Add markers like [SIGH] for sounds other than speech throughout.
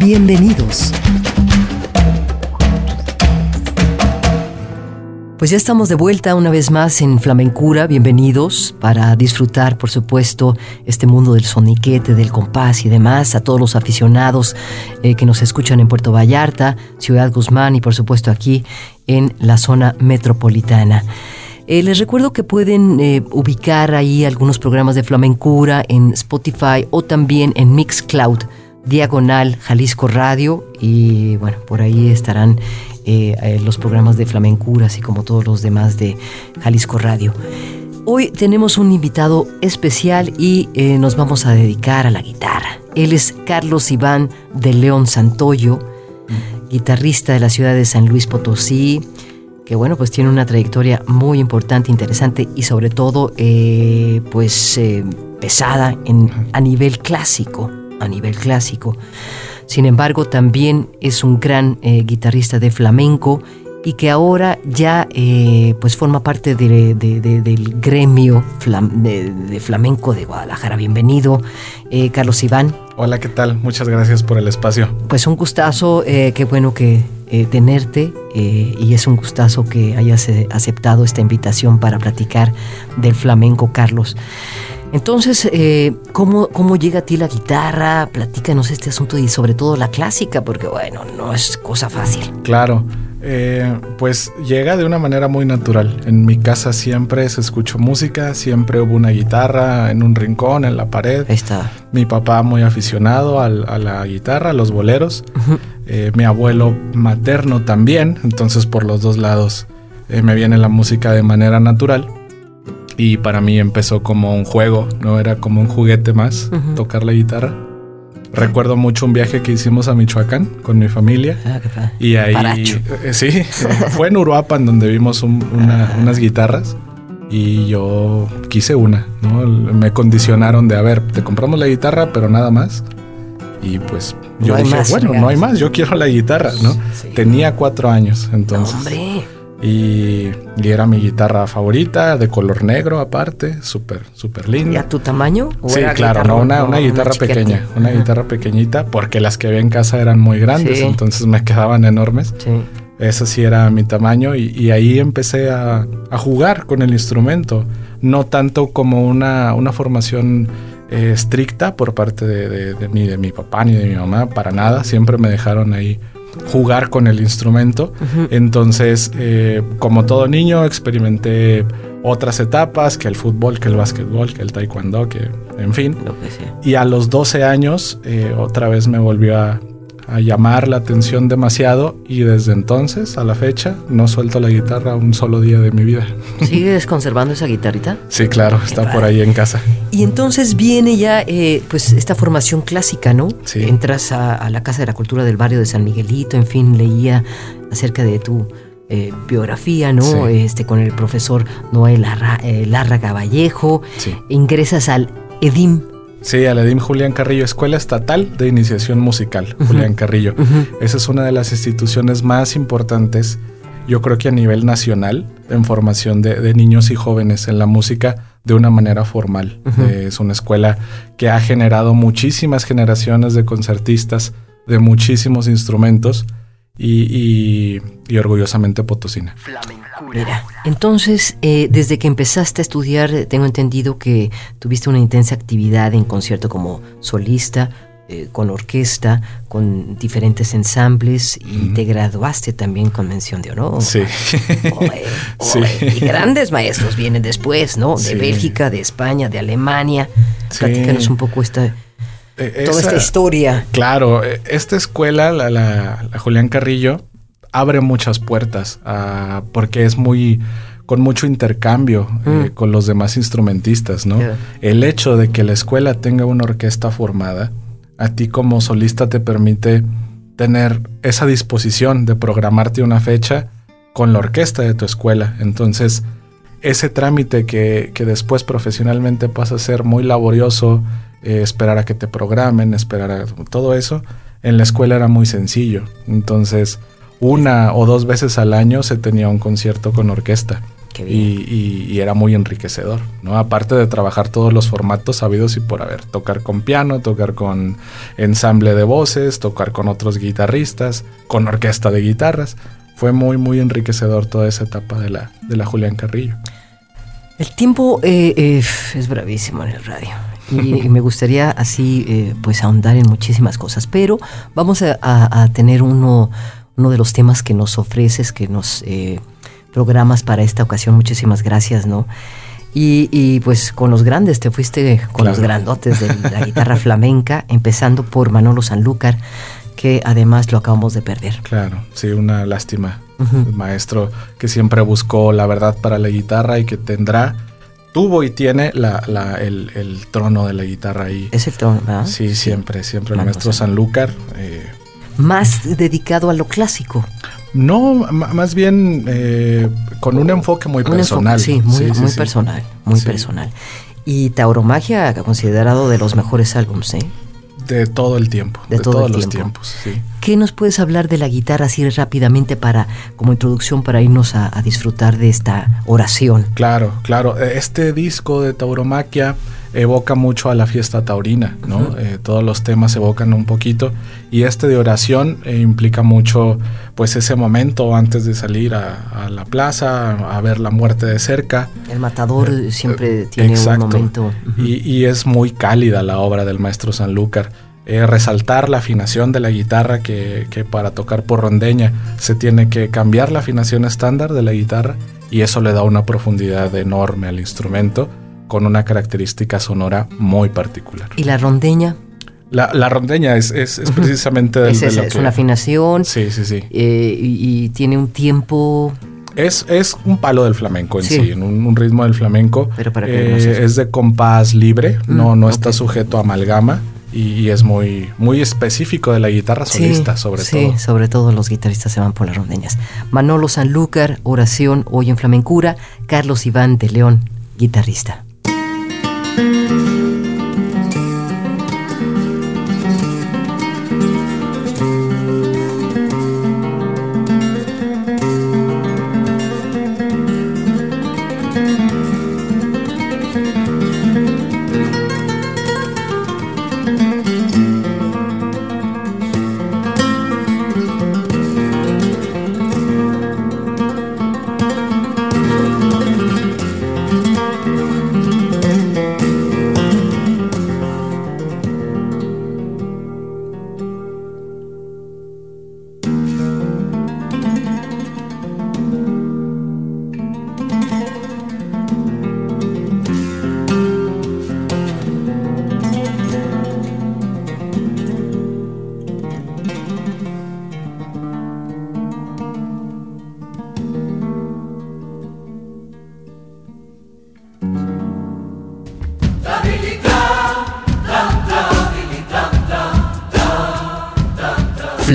Bienvenidos. Pues ya estamos de vuelta una vez más en Flamencura, bienvenidos para disfrutar, por supuesto, este mundo del soniquete, del compás y demás, a todos los aficionados eh, que nos escuchan en Puerto Vallarta, Ciudad Guzmán y por supuesto aquí en la zona metropolitana. Eh, les recuerdo que pueden eh, ubicar ahí algunos programas de flamencura en Spotify o también en Mixcloud, diagonal Jalisco Radio y bueno, por ahí estarán eh, los programas de flamencura, así como todos los demás de Jalisco Radio. Hoy tenemos un invitado especial y nos vamos a dedicar a la guitarra. Él es Carlos Iván de León Santoyo, guitarrista de la ciudad de San Luis Potosí, que bueno, pues tiene una trayectoria muy importante, interesante y sobre todo eh, pues eh, pesada en, a nivel clásico, a nivel clásico. Sin embargo, también es un gran eh, guitarrista de flamenco y que ahora ya pues forma parte del gremio de, flamenco de Guadalajara. Bienvenido, Carlos Iván. Hola, ¿qué tal? Muchas gracias por el espacio. Pues un gustazo, qué bueno que eh, tenerte eh, y es un gustazo que hayas eh, aceptado esta invitación para platicar del flamenco, Carlos. Entonces, ¿cómo, ¿cómo llega a ti la guitarra? Platícanos este asunto y sobre todo la clásica, porque bueno, no es cosa fácil. Claro, pues llega de una manera muy natural. En mi casa siempre se escuchó música, siempre hubo una guitarra en un rincón, en la pared. Ahí está. Mi papá muy aficionado a la guitarra, a los boleros. Eh, mi abuelo materno también, entonces por los dos lados eh, me viene la música de manera natural. Y para mí empezó como un juego, no era como un juguete más, tocar la guitarra. Recuerdo mucho un viaje que hicimos a Michoacán con mi familia. Ah, y ahí, eh, sí, fue en Uruapan donde vimos ah. unas guitarras y yo quise una, ¿no? Me condicionaron de, a ver, te compramos la guitarra, pero nada más. Y pues yo dije, bueno, no hay más, yo quiero la guitarra, ¿no? Tenía cuatro años entonces. ¡Hombre! Y, era mi guitarra favorita, de color negro aparte, súper, súper linda. ¿Y a tu tamaño? sí, claro, no, una, una guitarra pequeña, una guitarra pequeñita, porque las que había en casa eran muy grandes, entonces me quedaban enormes. Sí. Ese sí era mi tamaño y, ahí empecé a, a, jugar con el instrumento, no tanto como una, una formación eh, estricta por parte de, de, mi, de mi papá ni de mi mamá, para nada, siempre me dejaron ahí jugar con el instrumento. Entonces, eh, como todo niño, experimenté otras etapas, que el fútbol, que el básquetbol, que el taekwondo, que en fin. Y a los 12 años, eh, otra vez me volvió a, a llamar la atención demasiado y desde entonces a la fecha no suelto la guitarra un solo día de mi vida. ¿Sigues conservando esa guitarrita? Sí, claro, está por ahí en casa. Y entonces viene ya eh, pues esta formación clásica, ¿no? Sí. Entras a, la Casa de la Cultura del barrio de San Miguelito, en fin, leía acerca de tu eh, biografía, ¿no? Este, con el profesor Noel Larra, eh, Vallejo. Sí. Ingresas al EDIM Sí, Aladim Julián Carrillo, Escuela Estatal de Iniciación Musical, Julián Carrillo. Esa es una de las instituciones más importantes, yo creo que a nivel nacional, en formación de, niños y jóvenes en la música de una manera formal. Eh, es una escuela que ha generado muchísimas generaciones de concertistas de muchísimos instrumentos y, orgullosamente potosina. Mira, entonces, eh, desde que empezaste a estudiar, tengo entendido que tuviste una intensa actividad en concierto como solista, eh, con orquesta, con diferentes ensambles y te graduaste también con mención de honor. Sí. [LAUGHS] Y grandes maestros vienen después, ¿no? De Bélgica, de España, de Alemania. Platícanos un poco esta eh, toda esta historia. Claro, eh, esta escuela, la, Julián Carrillo, abre muchas puertas ah, porque es muy con mucho intercambio eh, mm. con los demás instrumentistas, ¿no? El hecho de que la escuela tenga una orquesta formada a ti como solista te permite tener esa disposición de programarte una fecha con la orquesta de tu escuela. Entonces, ese trámite que, después profesionalmente pasa a ser muy laborioso, eh, esperar a que te programen, esperar a todo eso, en la escuela era muy sencillo. Entonces, una o dos veces al año se tenía un concierto con orquesta. Y, era muy enriquecedor, ¿no? Aparte de trabajar todos los formatos sabidos y por haber, tocar con piano, tocar con ensamble de voces, tocar con otros guitarristas, con orquesta de guitarras. Fue muy, muy enriquecedor toda esa etapa de la, de la Julián Carrillo. El tiempo eh, eh, es bravísimo en el radio. Y, me gustaría así eh, pues ahondar en muchísimas cosas, pero vamos a, tener uno, uno de los temas que nos ofreces, que nos programas para esta ocasión. Muchísimas gracias, ¿no? Y, pues con los grandes, te fuiste con los grandotes de la guitarra [LAUGHS] flamenca, empezando por Manolo Sanlúcar, que además lo acabamos de perder. Claro, sí, una lástima. El maestro que siempre buscó la verdad para la guitarra y que tendrá, tuvo y tiene la, el, trono de la guitarra ahí. Es el trono, ¿verdad? Sí, siempre, siempre el maestro Sanlúcar. Eh, Más dedicado a lo clásico. No, más bien eh, con un enfoque muy personal. sí, muy, personal, muy personal. Y Tauromagia considerado de los mejores álbumes, ¿eh? De todo el tiempo, de, todos los tiempos. Sí. ¿Qué nos puedes hablar de la guitarra así rápidamente para, como introducción para irnos a, disfrutar de esta oración? Claro, claro. Este disco de Tauromaquia evoca mucho a la fiesta taurina, ¿no? Eh, todos los temas evocan un poquito y este de oración eh, implica mucho, pues ese momento antes de salir a, la plaza, a ver la muerte de cerca. El matador eh, siempre tiene un momento. y, es muy cálida la obra del maestro Sanlúcar. resaltar la afinación de la guitarra que, que para tocar por rondeña se tiene que cambiar la afinación estándar de la guitarra y eso le da una profundidad enorme al instrumento con una característica sonora muy particular. ¿Y la rondeña? La, rondeña es, es, precisamente de, es, es una afinación. Sí, sí, sí. Eh, y, tiene un tiempo... Es, es un palo del flamenco en sí, en un, ritmo del flamenco. Pero para eh, es de compás libre, mm, no, no está sujeto a amalgama y, es muy, muy específico de la guitarra solista, sobre todo. Sí, sobre todo los guitarristas se van por las rondeñas. Manolo Sanlúcar, oración hoy en flamencura, Carlos Iván de León, guitarrista. Música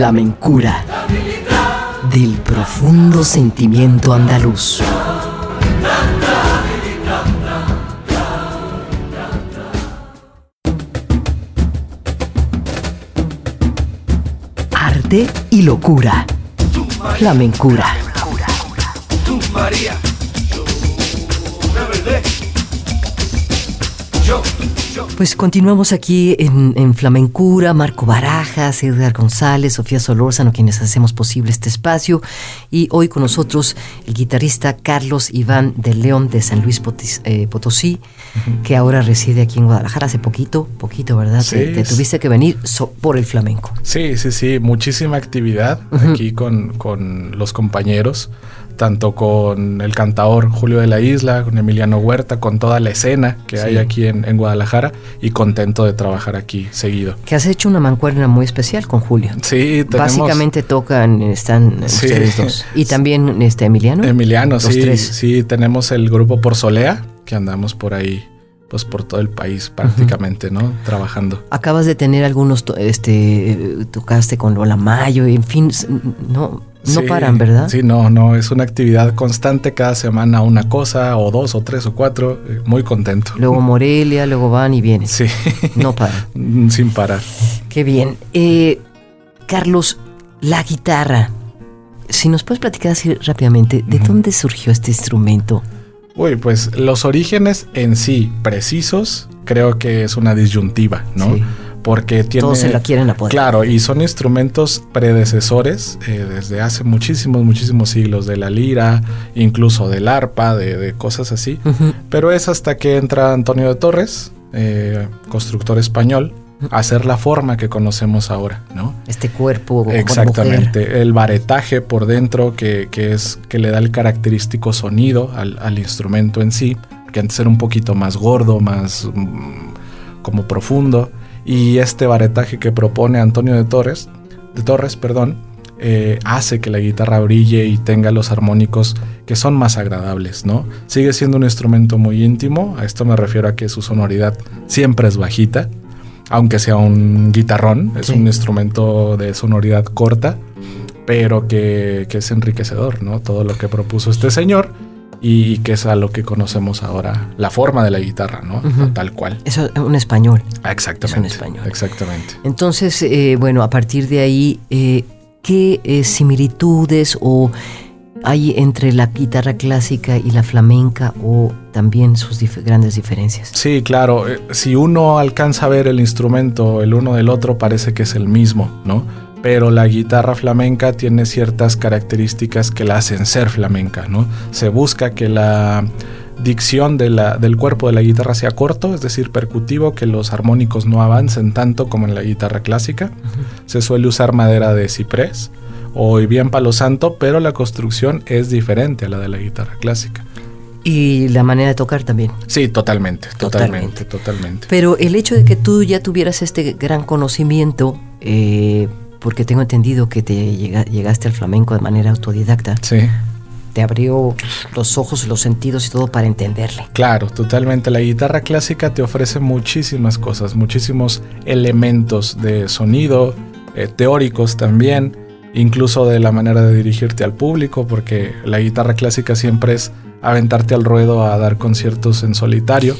flamencura del profundo sentimiento andaluz. Arte y locura. Flamencura. Pues continuamos aquí en, Flamencura, Marco Barajas, Edgar González, Sofía Solórzano, quienes hacemos posible este espacio. Y hoy con nosotros el guitarrista Carlos Iván de León de San Luis eh, Potosí, que ahora reside aquí en Guadalajara hace poquito, poquito, ¿verdad? Sí, te, tuviste que venir por el flamenco. Sí, sí, sí, muchísima actividad aquí con, con los compañeros tanto con el cantador Julio de la Isla, con Emiliano Huerta, con toda la escena que hay aquí en, Guadalajara y contento de trabajar aquí seguido. Que has hecho una mancuerna muy especial con Julio. Sí, tenemos... Básicamente tocan, están ustedes dos. [LAUGHS] Y también este Emiliano. Emiliano, sí, sí, tenemos el grupo Por Solea, que andamos por ahí pues por todo el país prácticamente, ¿no? Trabajando. Acabas de tener algunos, este, tocaste con Lola Mayo, en fin, no, no paran, ¿verdad? Sí, no, no, es una actividad constante, cada semana una cosa, o dos, o tres, o cuatro, eh, muy contento. Luego [LAUGHS] Morelia, luego van y vienen. Sí. No paran. [LAUGHS] Sin parar. Qué bien. Eh, Carlos, la guitarra. Si nos puedes platicar así rápidamente, ¿de dónde surgió este instrumento? Uy, pues los orígenes en sí precisos creo que es una disyuntiva, ¿no? Porque tiene... Todos se la quieren apoderar. Claro, y son instrumentos predecesores eh, desde hace muchísimos, muchísimos siglos, de la lira, incluso del arpa, de, cosas así. Pero es hasta que entra Antonio de Torres, eh, constructor español, hacer la forma que conocemos ahora, ¿no? Este cuerpo. Exactamente. El baretaje por dentro que, es que le da el característico sonido al, instrumento en sí, que antes era un poquito más gordo, más mm, como profundo. Y este baretaje que propone Antonio de Torres, de Torres, perdón, eh, hace que la guitarra brille y tenga los armónicos que son más agradables, ¿no? Sigue siendo un instrumento muy íntimo, a esto me refiero a que su sonoridad siempre es bajita, aunque sea un guitarrón, es un instrumento de sonoridad corta, pero que, es enriquecedor, ¿no? Todo lo que propuso este señor y, que es a lo que conocemos ahora, la forma de la guitarra, ¿no? Tal cual. Eso es un español. exactamente. Es un español. Exactamente. Entonces, eh, bueno, a partir de ahí, eh, ¿qué eh, similitudes o hay entre la guitarra clásica y la flamenca o también sus grandes diferencias? Sí, claro. Eh, si uno alcanza a ver el instrumento el uno del otro, parece que es el mismo, ¿no? Pero la guitarra flamenca tiene ciertas características que la hacen ser flamenca, ¿no? Se busca que la dicción de la, del cuerpo de la guitarra sea corto, es decir, percutivo, que los armónicos no avancen tanto como en la guitarra clásica. Se suele usar madera de ciprés o bien palo santo, pero la construcción es diferente a la de la guitarra clásica. Y la manera de tocar también. Sí, totalmente, totalmente, totalmente. Pero el hecho de que tú ya tuvieras este gran conocimiento, eh, porque tengo entendido que te llegaste al flamenco de manera autodidacta. Sí. Te abrió los ojos, los sentidos y todo para entenderle. Claro, totalmente. La guitarra clásica te ofrece muchísimas cosas, muchísimos elementos de sonido, eh, teóricos también incluso de la manera de dirigirte al público, porque la guitarra clásica siempre es aventarte al ruedo a dar conciertos en solitario.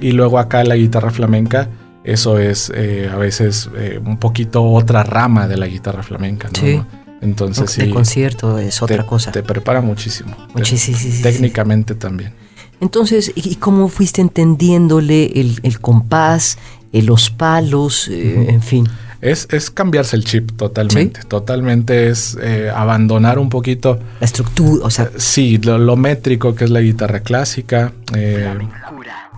Y luego acá la guitarra flamenca, eso es eh, a veces eh, un poquito otra rama de la guitarra flamenca. ¿no? Sí. Entonces El concierto es otra cosa. Te prepara muchísimo. Muchísimo. técnicamente también. Entonces, ¿y cómo fuiste entendiéndole el, compás, eh, los palos, en fin? Es, es cambiarse el chip totalmente. Totalmente es eh, abandonar un poquito. La estructura, o sea. Eh, sí, lo, métrico que es la guitarra clásica. Eh,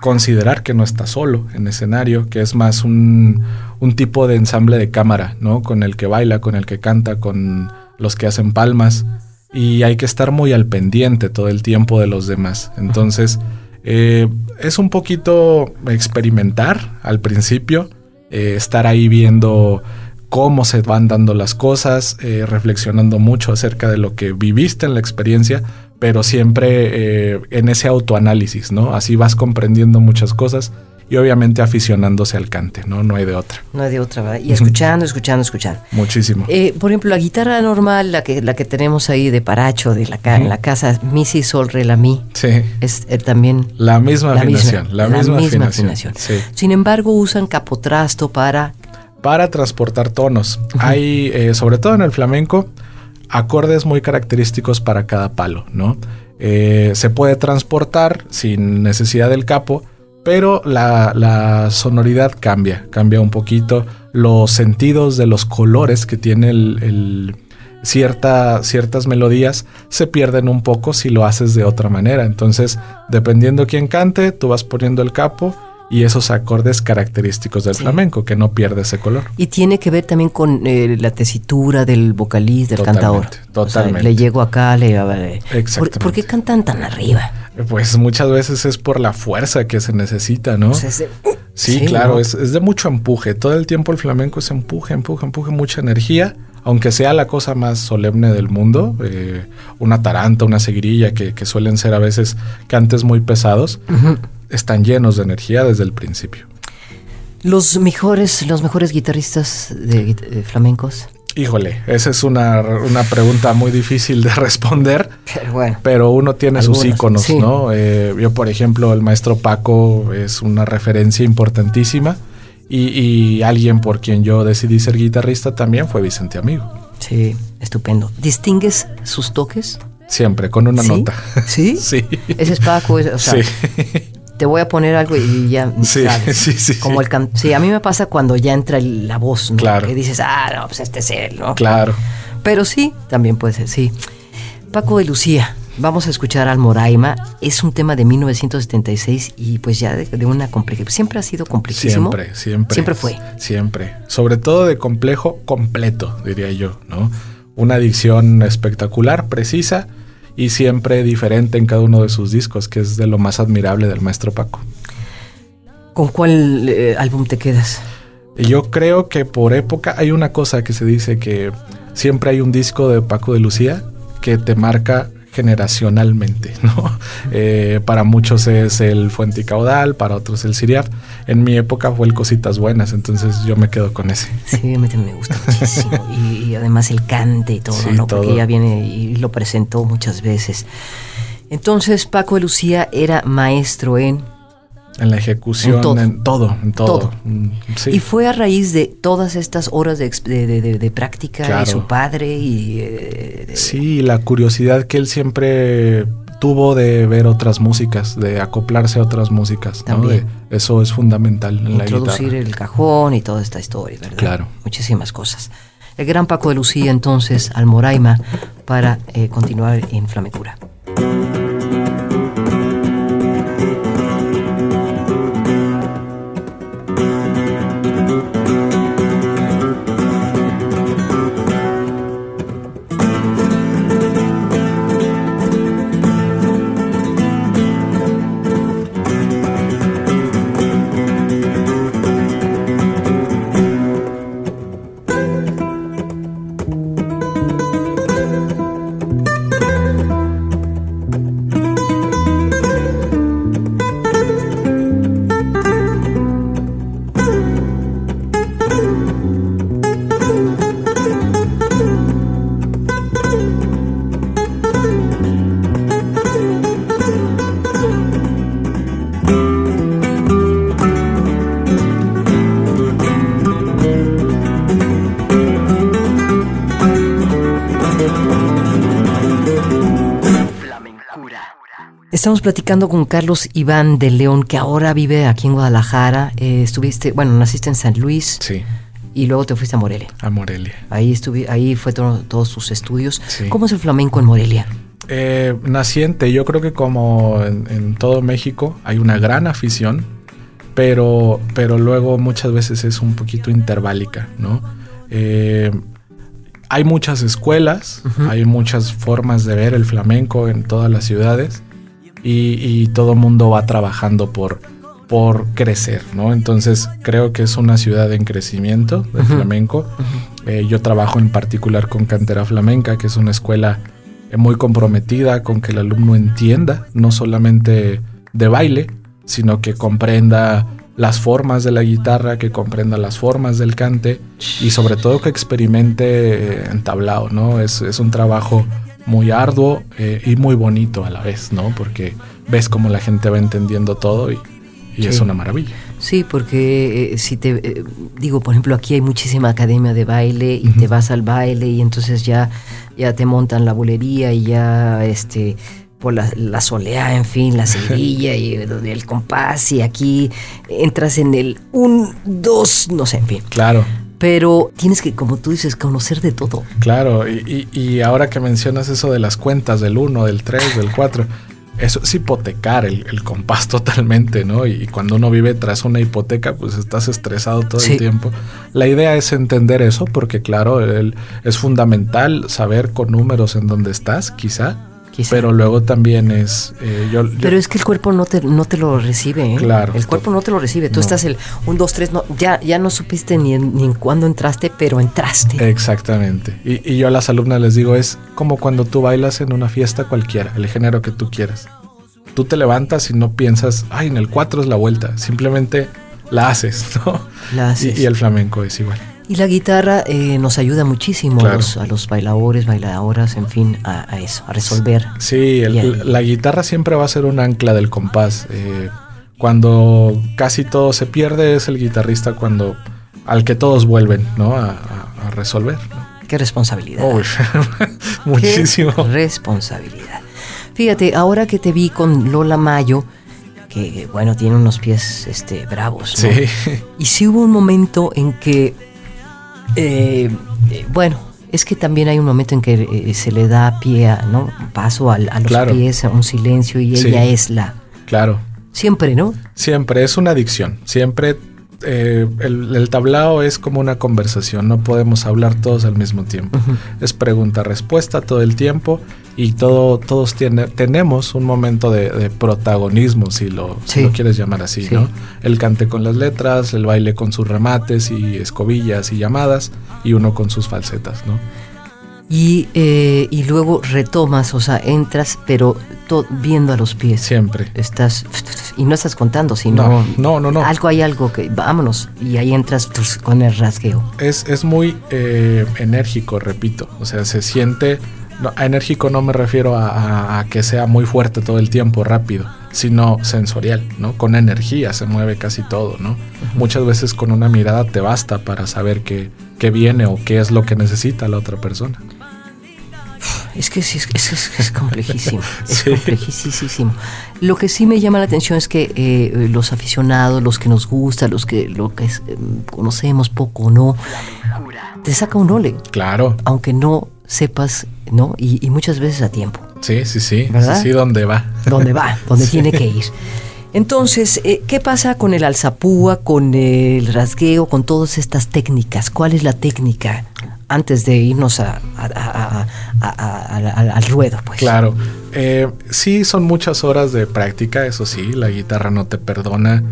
considerar que no está solo en escenario, que es más un, un tipo de ensamble de cámara, ¿no? Con el que baila, con el que canta, con los que hacen palmas. Y hay que estar muy al pendiente todo el tiempo de los demás. Entonces, es un poquito experimentar al principio eh, estar ahí viendo cómo se van dando las cosas, eh, reflexionando mucho acerca de lo que viviste en la experiencia, pero siempre eh, en ese autoanálisis, ¿no? Así vas comprendiendo muchas cosas y obviamente aficionándose al cante, ¿no? No hay de otra. No hay de otra, ¿verdad? Y escuchando, escuchando, escuchando. Muchísimo. por ejemplo, la guitarra normal, la que, la que tenemos ahí de Paracho, de la, en la casa, mi, si, sol, re, la, mi. Sí. Es también... La misma afinación. la, misma, afinación. Sin embargo, usan capotrasto para... Para transportar tonos. Hay, eh, sobre todo en el flamenco, acordes muy característicos para cada palo, ¿no? Eh, se puede transportar sin necesidad del capo, pero la, sonoridad cambia, cambia un poquito. Los sentidos de los colores que tiene el, ciertas melodías se pierden un poco si lo haces de otra manera. Entonces, dependiendo quién cante, tú vas poniendo el capo y esos acordes característicos del flamenco, que no pierde ese color. Y tiene que ver también con eh, la tesitura del vocalista, del cantador. Totalmente. le llego acá, le... Exactamente. ¿Por, qué cantan tan arriba? Pues muchas veces es por la fuerza que se necesita, ¿no? sí, claro, es, de mucho empuje. Todo el tiempo el flamenco es empuje, empuje, empuje, mucha energía. Aunque sea la cosa más solemne del mundo, eh, una taranta, una seguirilla, que, suelen ser a veces cantes muy pesados, están llenos de energía desde el principio. Los mejores, los mejores guitarristas de, flamencos. Híjole, esa es una, pregunta muy difícil de [LAUGHS] responder. Pero, bueno, pero uno tiene sus íconos, ¿no? Eh, yo, por ejemplo, el maestro Paco es una referencia importantísima. Y, y, alguien por quien yo decidí ser guitarrista también fue Vicente Amigo. Sí, estupendo. ¿Distingues sus toques? Siempre, con una nota. ¿Sí? [LAUGHS] Sí. Ese es Paco, o sea, sí te voy a poner algo y ya [LAUGHS] sí, Sí, sí, Como el sí, a mí me pasa cuando ya entra la voz, ¿no? Claro. Que dices, ah, no, pues este es él, ¿no? Claro. Pero sí, también puede ser, sí. Paco de Lucía, vamos a escuchar al Moraima. Es un tema de 1976 y pues ya de, una complejidad. Siempre ha sido complejísimo. Siempre, siempre. Siempre fue. Siempre. Sobre todo de complejo completo, diría yo, ¿no? Una adicción espectacular, precisa y siempre diferente en cada uno de sus discos, que es de lo más admirable del maestro Paco. ¿Con cuál eh, álbum te quedas? Yo creo que por época hay una cosa que se dice que siempre hay un disco de Paco de Lucía que te marca generacionalmente, [LAUGHS] ¿no? Eh, para muchos es el Fuente y Caudal, para otros el Siriaf. En mi época fue el Cositas Buenas, entonces yo me quedo con ese. Sí, a mí me gusta muchísimo. [LAUGHS] y, además el cante y todo, ¿no? Porque ella viene y lo presentó muchas veces. Entonces Paco de Lucía era maestro en en la ejecución, en todo, en todo. Mm, y fue a raíz de todas estas horas de, de, práctica de su padre y... Eh, sí, la curiosidad que él siempre tuvo de ver otras músicas, de acoplarse a otras músicas. También. eso es fundamental en Introducir el cajón y toda esta historia, ¿verdad? Claro. Muchísimas cosas. El gran Paco de Lucía entonces al Moraima para eh, continuar en Flamecura. Estamos platicando con Carlos Iván de León, que ahora vive aquí en Guadalajara. Eh, estuviste, bueno, naciste en San Luis. Sí. Y luego te fuiste a Morelia. A Morelia. Ahí estuve, ahí fue todos tus estudios. ¿Cómo es el flamenco en Morelia? Eh, naciente, yo creo que como en, todo México hay una gran afición, pero, pero luego muchas veces es un poquito interválica, ¿no? Eh, hay muchas escuelas, hay muchas formas de ver el flamenco en todas las ciudades y, todo el mundo va trabajando por, por crecer, ¿no? Entonces creo que es una ciudad en crecimiento de flamenco. Eh, yo trabajo en particular con Cantera Flamenca, que es una escuela eh, muy comprometida con que el alumno entienda, no solamente de baile, sino que comprenda las formas de la guitarra, que comprenda las formas del cante y sobre todo que experimente eh, entablado, ¿no? Es, es un trabajo muy arduo eh, y muy bonito a la vez, ¿no? Porque ves cómo la gente va entendiendo todo y, es una maravilla. Sí, porque eh, si te eh, digo, por ejemplo, aquí hay muchísima academia de baile y te vas al baile y entonces ya, ya te montan la bulería y ya este por la, la soleá, en fin, la [LAUGHS] seguidilla y el compás y aquí entras en el un, dos, no sé, en fin. Claro pero tienes que, como tú dices, conocer de todo. Claro, y, ahora que mencionas eso de las cuentas del 1, del 3, del 4, eso es hipotecar el, compás [LAUGHS] totalmente, ¿no? Y, cuando uno vive tras una hipoteca, pues estás estresado todo el tiempo. La idea es entender eso, porque claro, es fundamental saber con números en dónde estás, quizá, pero luego también es... Eh, yo, Pero es que el cuerpo no te, no te lo recibe. ¿eh? Claro. El cuerpo no te lo recibe. Tú estás el 1, 2, 3, no, ya, ya no supiste ni en, ni en cuándo entraste, pero entraste. Exactamente. Y, y yo a las alumnas les digo, es como cuando tú bailas en una fiesta cualquiera, el género que tú quieras. tú te levantas y no piensas, ay, en el 4 es la vuelta, simplemente la haces, [LAUGHS] ¿no? La haces. Y, el flamenco es igual. Y la guitarra eh, nos ayuda muchísimo a, los, bailadores, bailadoras, en fin, a, eso, a resolver. Sí, la guitarra siempre va a ser un ancla del compás. Eh, cuando casi todo se pierde es el guitarrista cuando al que todos vuelven, ¿no? A, resolver. Qué responsabilidad. [LAUGHS] muchísimo. Qué responsabilidad. Fíjate, ahora que te vi con Lola Mayo, que bueno, tiene unos pies este, bravos. ¿no? Sí. Y sí hubo un momento en que, eh, bueno, es que también hay un momento en que eh, se le da pie, ¿no? Paso a, a los pies, a un silencio y ella es la. Claro. Siempre, ¿no? Siempre, es una adicción. Siempre eh, el, tablao es como una conversación, no podemos hablar todos al mismo tiempo. Es pregunta-respuesta todo el tiempo y todo, todos tiene, tenemos un momento de, protagonismo, si lo, quieres llamar así, ¿no? El cante con las letras, el baile con sus remates y escobillas y llamadas y uno con sus falsetas, ¿no? Y, eh, y luego retomas, o sea, entras, pero viendo a los pies. Siempre. Estás, y no estás contando, sino... No, no, no. Algo hay algo que, vámonos, y ahí entras con el rasgueo. Es, es muy eh, enérgico, repito, o sea, se siente... a enérgico no me refiero a, que sea muy fuerte todo el tiempo, rápido, sino sensorial, ¿no? Con energía se mueve casi todo, ¿no? Muchas veces con una mirada te basta para saber qué, qué viene o qué es lo que necesita la otra persona. [SIGHS] Es que sí, es, complejísimo, [LAUGHS] es complejísimo. Lo que sí me llama la atención es que eh, los aficionados, los que nos gusta, los que lo que eh, conocemos poco o no, te saca un ole. Claro. Aunque no sepas, ¿no? Y, muchas veces a tiempo. Sí, sí, sí. ¿verdad? Sí, ¿dónde va? ¿Dónde va? [LAUGHS] ¿Dónde tiene que ir? Entonces, eh, ¿qué pasa con el alzapúa, con el rasgueo, con todas estas técnicas? ¿Cuál es la técnica antes de irnos al ruedo? Pues? Claro, eh, sí son muchas horas de práctica, eso sí, la guitarra no te perdona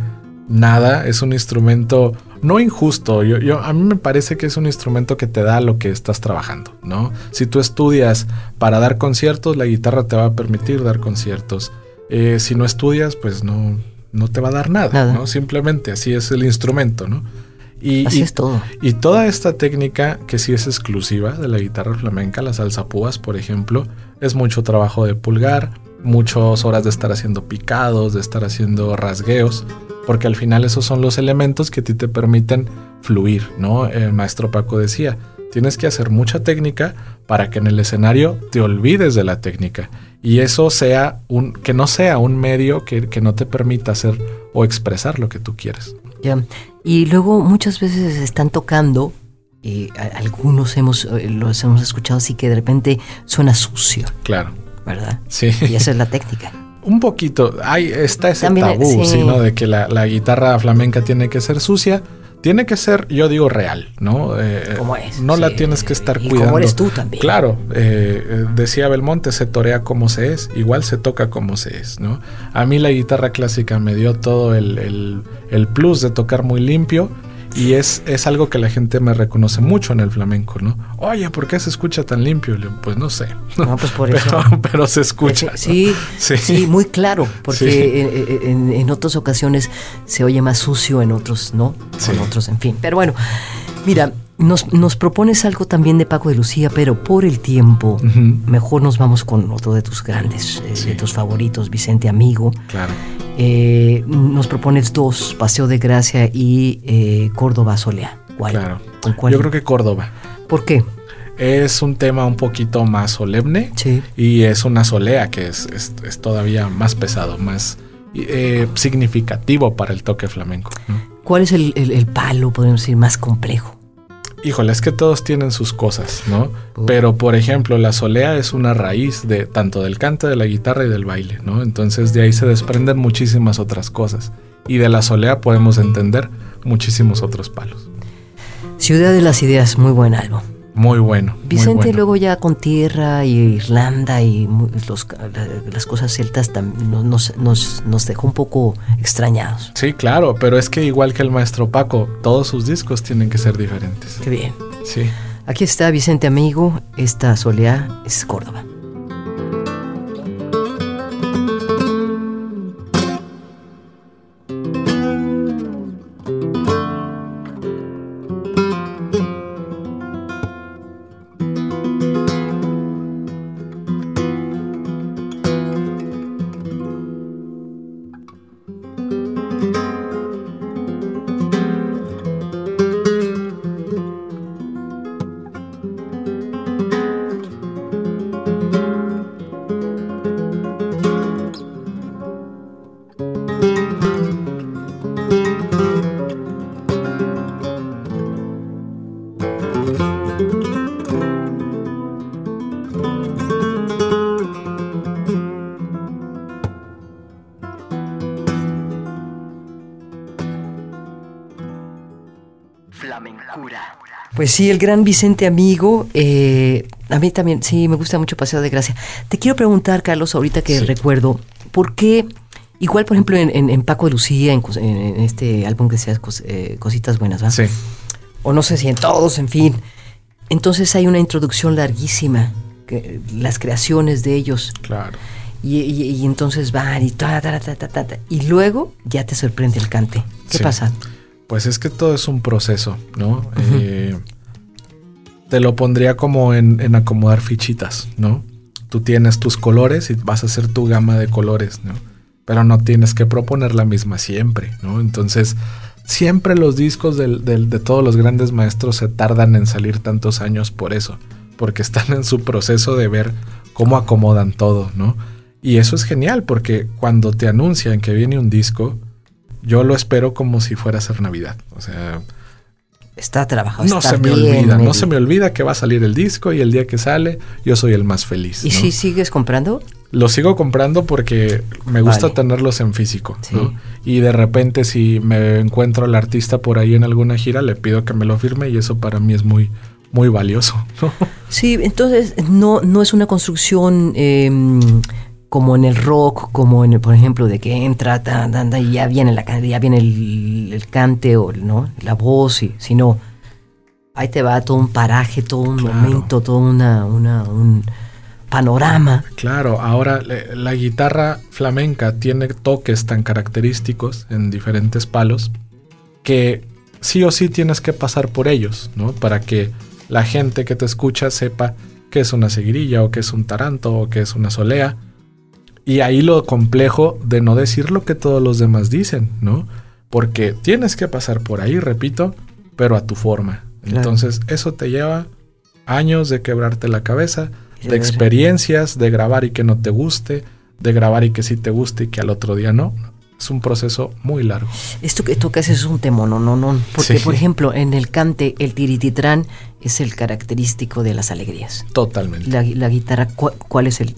nada, es un instrumento no injusto, yo, yo, a mí me parece que es un instrumento que te da lo que estás trabajando, ¿no? Si tú estudias para dar conciertos, la guitarra te va a permitir dar conciertos. Eh, si no estudias, pues no, no te va a dar nada, ¿no? Simplemente así es el instrumento, ¿no? Y, así es todo. Y toda esta técnica que sí es exclusiva de la guitarra flamenca, las alzapúas, por ejemplo, es mucho trabajo de pulgar, muchas horas de estar haciendo picados, de estar haciendo rasgueos, porque al final esos son los elementos que a ti te permiten fluir, ¿no? El maestro Paco decía, tienes que hacer mucha técnica para que en el escenario te olvides de la técnica y eso sea un, que no sea un medio que, no te permita hacer o expresar lo que tú quieres. Y luego muchas veces están tocando, y algunos hemos, eh, los hemos escuchado así que de repente suena sucio. Claro. ¿Verdad? Sí. Y esa es la técnica. [LAUGHS] Un poquito, hay, está ese tabú, sí. De que la, la guitarra flamenca tiene que ser sucia tiene que ser, yo digo, real, ¿no? Eh, como es. No la tienes que estar cuidando. Como eres tú también. Claro, eh, decía Belmonte, se torea como se es, igual se toca como se es, ¿no? A mí la guitarra clásica me dio todo el, el, el plus de tocar muy limpio y es, es algo que la gente me reconoce mucho en el flamenco, ¿no? Oye, ¿por qué se escucha tan limpio? Pues no sé. No, pues por eso. [LAUGHS] Pero, se escucha. Sí, sí, muy claro, porque en, otras ocasiones se oye más sucio, en otros no, en otros, en fin. Pero bueno, mira, nos, nos, propones algo también de Paco de Lucía, pero por el tiempo, mejor nos vamos con otro de tus grandes, eh, de tus favoritos, Vicente Amigo. Claro. Eh, nos propones dos, Paseo de Gracia y eh, Córdoba Solea. ¿Cuál? Claro. Yo creo que Córdoba. ¿Por qué? Es un tema un poquito más solemne sí. y es una solea que es, todavía más pesado, más eh, significativo para el toque flamenco. ¿Cuál es el, el palo, podemos decir, más complejo? Híjole, es que todos tienen sus cosas, ¿no? Pero, por ejemplo, la solea es una raíz de tanto del canto, de la guitarra y del baile, ¿no? Entonces de ahí se desprenden muchísimas otras cosas. Y de la solea podemos entender muchísimos otros palos. Ciudad de las Ideas, muy buen álbum. Muy bueno. Vicente luego ya con tierra y Irlanda y las cosas celtas nos, nos, nos, dejó un poco extrañados. Sí, claro, pero es que igual que el maestro Paco, todos sus discos tienen que ser diferentes. Qué bien. Sí. Aquí está Vicente Amigo, esta soleá es Córdoba. Pues sí, el gran Vicente amigo, eh, a mí también, sí, me gusta mucho Paseo de Gracia. Te quiero preguntar, Carlos, ahorita que recuerdo, ¿por qué, igual por ejemplo en, Paco de Lucía, en, este álbum que sea eh, Cositas Buenas, ¿va? Sí. O no sé si en todos, en fin. Entonces hay una introducción larguísima, que, las creaciones de ellos. Claro. Y, entonces van y ta, ta, ta, y luego ya te sorprende el cante. ¿Qué pasa? Pues es que todo es un proceso, ¿no? Eh, te lo pondría como en, acomodar fichitas, ¿no? Tú tienes tus colores y vas a hacer tu gama de colores, ¿no? Pero no tienes que proponer la misma siempre, ¿no? Entonces, siempre los discos de todos los grandes maestros se tardan en salir tantos años por eso, porque están en su proceso de ver cómo acomodan todo, ¿no? Y eso es genial porque cuando te anuncian que viene un disco, yo lo espero como si fuera a ser Navidad. O sea, está trabajado. No se me olvida, no se me olvida que va a salir el disco y el día que sale yo soy el más feliz. ¿Y si sigues comprando? Lo sigo comprando porque me gusta tenerlos en físico. Y de repente si me encuentro al artista por ahí en alguna gira, le pido que me lo firme y eso para mí es muy, muy valioso. Sí, entonces no, no es una construcción... Em, como en el rock, como en el, por ejemplo, de que entra, y ya viene la ya viene el, cante o ¿no? la voz, y, sino ahí te va todo un paraje, todo un momento, todo una, una, un panorama. Claro, ahora la guitarra flamenca tiene toques tan característicos en diferentes palos que sí o sí tienes que pasar por ellos, ¿no? Para que la gente que te escucha sepa que es una seguirilla o que es un taranto o que es una solea y ahí lo complejo de no decir lo que todos los demás dicen, ¿no? Porque tienes que pasar por ahí, repito, pero a tu forma. Entonces eso te lleva años de quebrarte la cabeza, de experiencias, de grabar y que no te guste, de grabar y que sí te guste y que al otro día no. Es un proceso muy largo. Esto que tocas es un tema, no, no, no. Porque, por ejemplo, en el cante, el tirititrán es el característico de las alegrías. Totalmente. La, guitarra, ¿cuál es el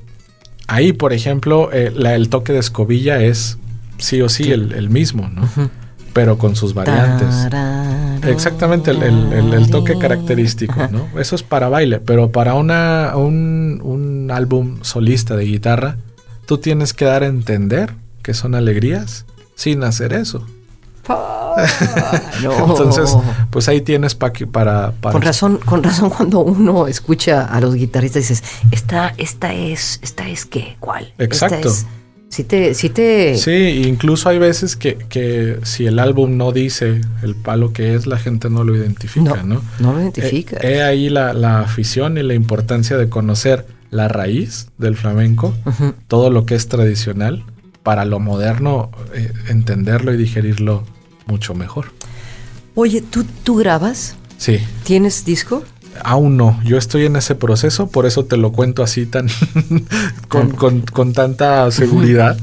Ahí, por ejemplo, eh, el toque de escobilla es sí o sí el, mismo, ¿no? Pero con sus variantes. Exactamente, el, toque característico, ¿no? Eso es para baile, pero para una, un, álbum solista de guitarra, tú tienes que dar a entender que son alegrías sin hacer eso. [LAUGHS] Entonces, pues ahí tienes para, para, Con razón, con razón cuando uno escucha a los guitarristas dices, esta, esta es, esta es qué, ¿cuál? Exacto. si te, si te... Sí, incluso hay veces que, que, si el álbum no dice el palo que es, la gente no lo identifica, ¿no? No, lo identifica. He, eh, ahí la, la, afición y la importancia de conocer la raíz del flamenco, todo lo que es tradicional, para lo moderno, eh, entenderlo y digerirlo mucho mejor. Oye, ¿tú, ¿tú grabas? Sí. ¿Tienes disco? Aún no, yo estoy en ese proceso, por eso te lo cuento así tan [LAUGHS] con, tanta seguridad,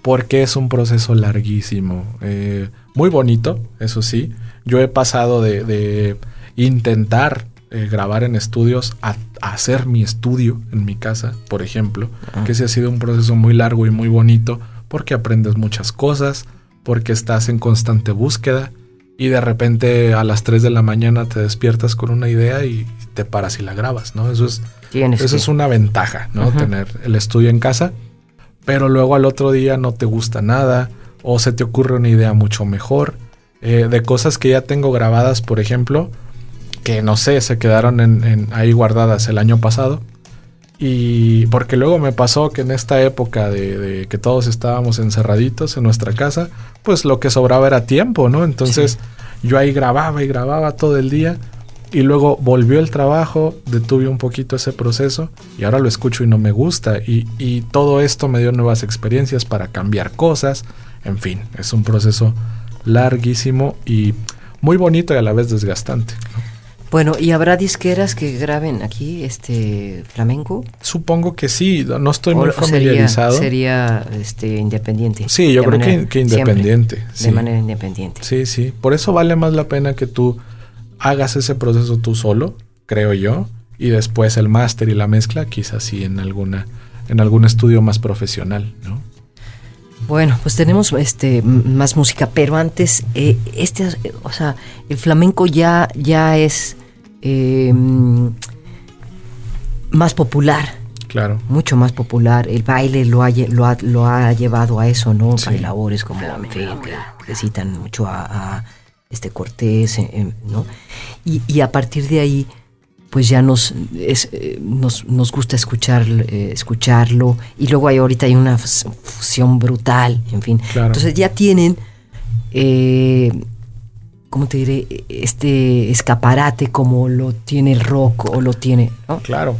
porque es un proceso larguísimo, eh, muy bonito, eso sí. Yo he pasado de, intentar eh, grabar en estudios a, hacer mi estudio en mi casa, por ejemplo, ah. que ese ha sido un proceso muy largo y muy bonito, porque aprendes muchas cosas, porque estás en constante búsqueda y de repente a las 3 de la mañana te despiertas con una idea y te paras y la grabas, ¿no? Eso es, eso es una ventaja, ¿no? Tener el estudio en casa, pero luego al otro día no te gusta nada o se te ocurre una idea mucho mejor eh, de cosas que ya tengo grabadas, por ejemplo, que no sé, se quedaron en, ahí guardadas el año pasado y porque luego me pasó que en esta época de, que todos estábamos encerraditos en nuestra casa, pues lo que sobraba era tiempo, ¿no? Entonces yo ahí grababa y grababa todo el día y luego volvió el trabajo, detuve un poquito ese proceso y ahora lo escucho y no me gusta. Y, y todo esto me dio nuevas experiencias para cambiar cosas. En fin, es un proceso larguísimo y muy bonito y a la vez desgastante. Bueno, ¿y habrá disqueras que graben aquí este flamenco? Supongo que sí, no estoy muy familiarizado. Sería, este independiente. Sí, yo creo que, independiente. De manera independiente. Sí, sí. Por eso vale más la pena que tú hagas ese proceso tú solo, creo yo, y después el máster y la mezcla, quizás sí en alguna en algún estudio más profesional, ¿no? Bueno, pues tenemos este más música, pero antes, eh, este, o sea, el flamenco ya, ya es eh, más popular. Claro. Mucho más popular. El baile lo ha, lo ha, llevado a eso, ¿no? Sí. labores como, en fin, que, citan mucho a, este Cortés, ¿no? Y, y a partir de ahí pues ya nos, eh, nos, nos, gusta escuchar, eh, escucharlo. Y luego hay ahorita hay una fusión brutal, en fin. Entonces ya tienen, eh, ¿cómo te diré? Este escaparate como lo tiene el rock o lo tiene. Claro.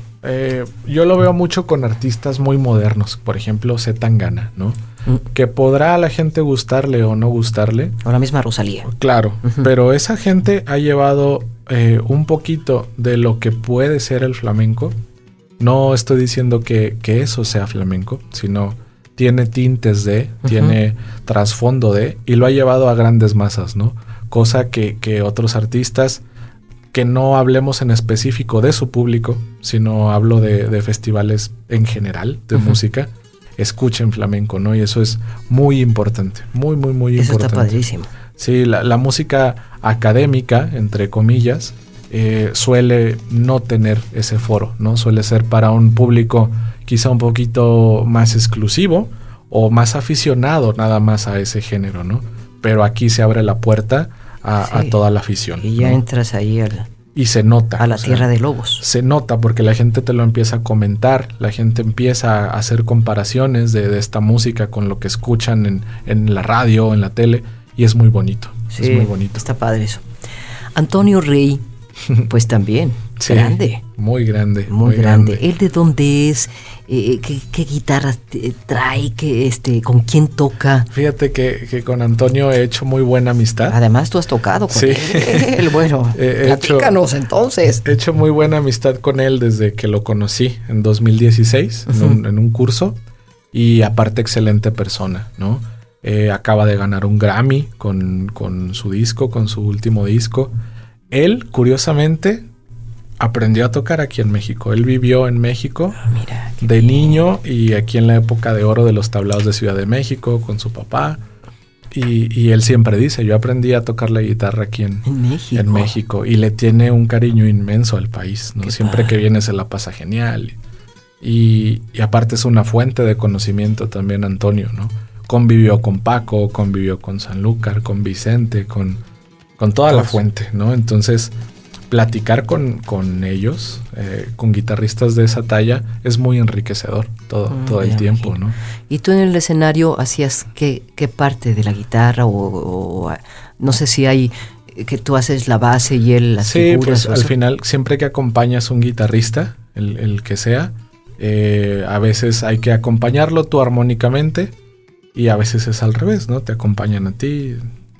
yo lo veo mucho con artistas muy modernos, por ejemplo, Zetangana, ¿no? Mm. Que podrá a la gente gustarle o no gustarle. O la misma Rosalía. Claro, pero esa gente ha llevado eh, un poquito de lo que puede ser el flamenco. No estoy diciendo que, eso sea flamenco, sino tiene tintes de, tiene trasfondo de, y lo ha llevado a grandes masas, ¿no? Cosa que, otros artistas, que no hablemos en específico de su público, sino hablo de, festivales en general de música, escuchen flamenco, ¿no? Y eso es muy importante, muy, muy, muy importante. Eso está padrísimo. Sí, la, música académica, entre comillas, eh, suele no tener ese foro, ¿no? Suele ser para un público quizá un poquito más exclusivo o más aficionado nada más a ese género, ¿no? Pero aquí se abre la puerta a, toda la afición. Y ya entras ahí al... Y se nota. A la tierra de lobos. Se nota porque la gente te lo empieza a comentar, la gente empieza a hacer comparaciones de, esta música con lo que escuchan en, en la radio, en la tele y es muy bonito. es muy bonito. Está padre eso. Antonio Rey, [LAUGHS] pues también. grande. Muy grande. Muy, grande. ¿Él de dónde es? Eh, ¿qué, guitarra trae? ¿Qué, este, ¿Con quién toca? Fíjate que, con Antonio he hecho muy buena amistad. Además, tú has tocado con sí. él. [LAUGHS] bueno, [LAUGHS] platícanos entonces. He hecho muy buena amistad con él desde que lo conocí en 2016, en un curso. Y aparte, excelente persona, ¿no? Eh, acaba de ganar un Grammy con, su disco, con su último disco. Él, curiosamente, aprendió a tocar aquí en México. Él vivió en México ah, de niño y aquí en la época de oro de los tablados de Ciudad de México con su papá. Y, él siempre dice, yo aprendí a tocar la guitarra aquí en, México? y le tiene un cariño inmenso al país. ¿no? Siempre que viene se la pasa genial. Y, y aparte es una fuente de conocimiento también Antonio, ¿no? convivió con Paco, convivió con Sanlúcar, con Vicente, con, con toda la fuente, ¿no? Entonces, platicar con, con ellos, eh, con guitarristas de esa talla, es muy enriquecedor todo, mm, todo el tiempo, ¿no? ¿Y tú en el escenario hacías qué, qué parte de la guitarra o, no sé si hay que tú haces la base y él las sí, pues al final, siempre que acompañas a un guitarrista, el, que sea, eh, a veces hay que acompañarlo tú armónicamente y a veces es al revés, ¿no? Te acompañan a ti,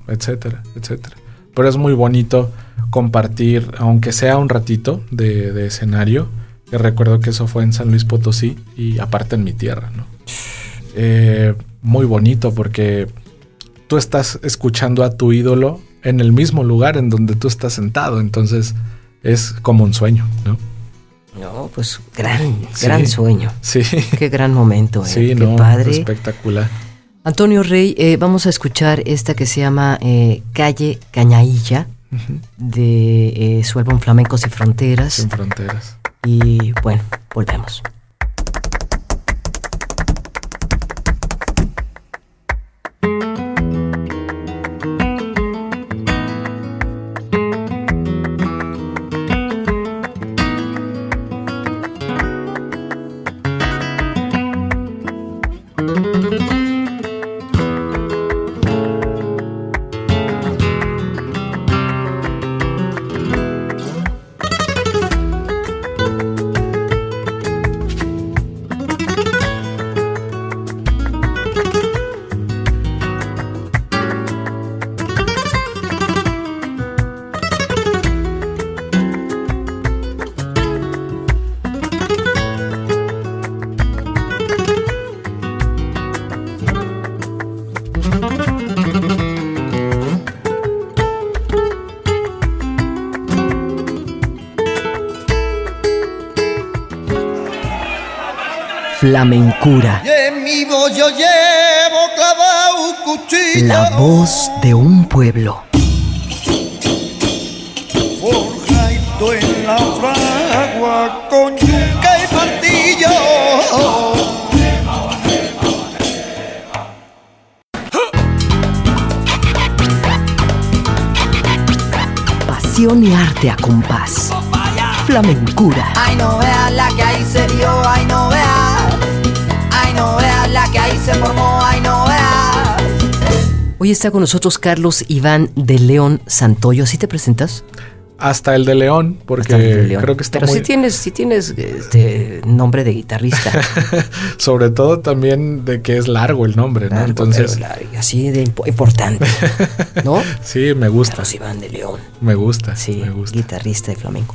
etcétera, etcétera. Pero es muy bonito compartir, aunque sea un ratito de, escenario, que recuerdo que eso fue en San Luis Potosí y aparte en mi tierra, ¿no? Eh, muy bonito porque tú estás escuchando a tu ídolo en el mismo lugar en donde tú estás sentado, entonces es como un sueño, ¿no? No, pues gran, gran sueño. Sí. Qué gran momento. ¿eh? Sí, Qué no, padre. espectacular. Antonio Rey, eh, vamos a escuchar esta que se llama eh, Calle Cañailla de eh, su álbum Flamencos y Fronteras. Sin Fronteras. Y bueno, volvemos. Flamencura. Y en mi voz yo llevo clavado La voz de un pueblo. Forjado en la fragua con yuca y martillo. Pasión y arte a compás. Flamencura. Ay, no veas la que ahí se dio, ay, no veas. Que ahí se formó, ay, no veas. Hoy está con nosotros Carlos Iván de León Santoyo. ¿Así te presentas? Hasta el de León, porque creo que está Pero sí tienes, sí tienes este nombre de guitarrista. [LAUGHS] Sobre todo también de que es largo el nombre, ¿no? Entonces... así de importante, [LAUGHS] ¿no? sí, me gusta. Carlos Iván de León. Me gusta, sí, me gusta. guitarrista de flamenco.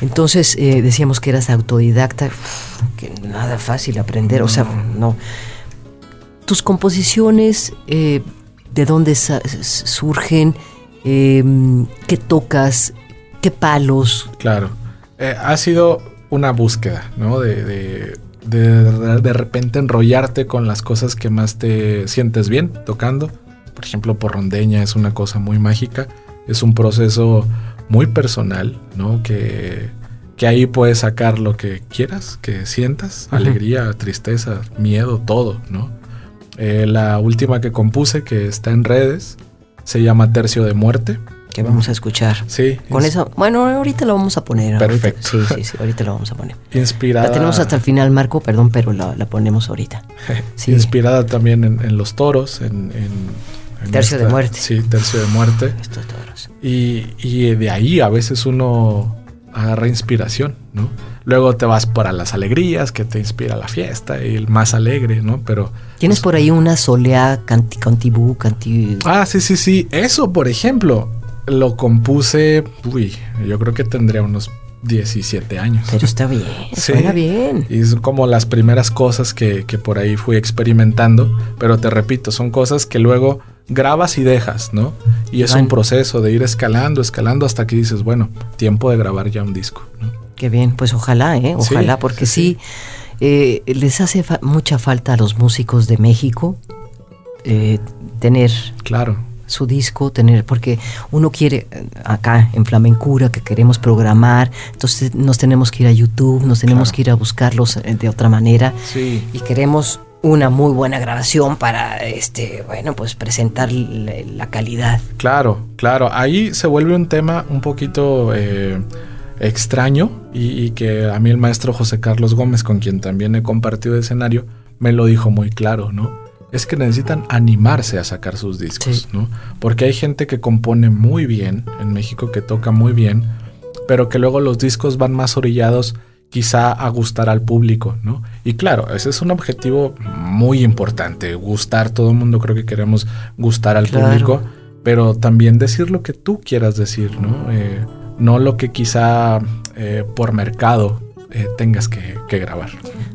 Entonces, eh, decíamos que eras autodidacta, que nada fácil aprender, o sea, no. Tus composiciones... Eh, de dónde surgen, em, qué tocas, qué palos. Claro, eh, ha sido una búsqueda, ¿no? De, de, de, de, repente enrollarte con las cosas que más te sientes bien tocando. Por ejemplo, por rondeña es una cosa muy mágica. Es un proceso muy personal, ¿no? Que, que ahí puedes sacar lo que quieras, que sientas, alegría, tristeza, miedo, todo, ¿no? Eh, la última que compuse, que está en redes, se llama Tercio de Muerte. Que vamos a escuchar. Sí. Con eso, bueno, ahorita lo vamos a poner. Perfecto. sí, sí, sí, ahorita lo vamos a poner. Inspirada. La tenemos hasta el final, Marco, perdón, pero la, ponemos ahorita. [LAUGHS] Sí. Inspirada también en, los toros, en, Tercio de muerte. Sí, tercio de muerte. Estos toros. Y, y de ahí a veces uno agarra inspiración, ¿no? Luego te vas para las alegrías, que te inspira la fiesta y el más alegre, ¿no? Pero... Tienes por ahí una solea canti, cantibú, canti... Ah, sí, sí, sí. Eso, por ejemplo, lo compuse, uy, yo creo que tendría unos 17 años. Pero está bien, [LAUGHS] suena bien. Y son como las primeras cosas que, que por ahí fui experimentando, pero te repito, son cosas que luego grabas y dejas, ¿no? Y es un proceso de ir escalando, escalando hasta que dices, bueno, tiempo de grabar ya un disco, ¿no? Qué bien, pues ojalá, ¿eh? Ojalá, porque sí, eh, les hace mucha falta a los músicos de México eh, tener claro. su disco, tener, porque uno quiere eh, acá en Flamencura que queremos programar, entonces nos tenemos que ir a YouTube, nos tenemos que ir a buscarlos de otra manera. Y queremos una muy buena grabación para este bueno pues presentar la, calidad. Claro claro. Ahí se vuelve un tema un poquito extraño y, que a mí el maestro José Carlos Gómez, con quien también he compartido escenario, me lo dijo muy claro, ¿no? Es que necesitan animarse a sacar sus discos, ¿no? Porque hay gente que compone muy bien en México, que toca muy bien, pero que luego los discos van más orillados quizá a gustar al público, ¿no? Y claro, ese es un objetivo muy importante, gustar, todo el mundo creo que queremos gustar al público, pero también decir lo que tú quieras decir, ¿no? Eh, no lo que quizá eh, por mercado eh, tengas que, grabar.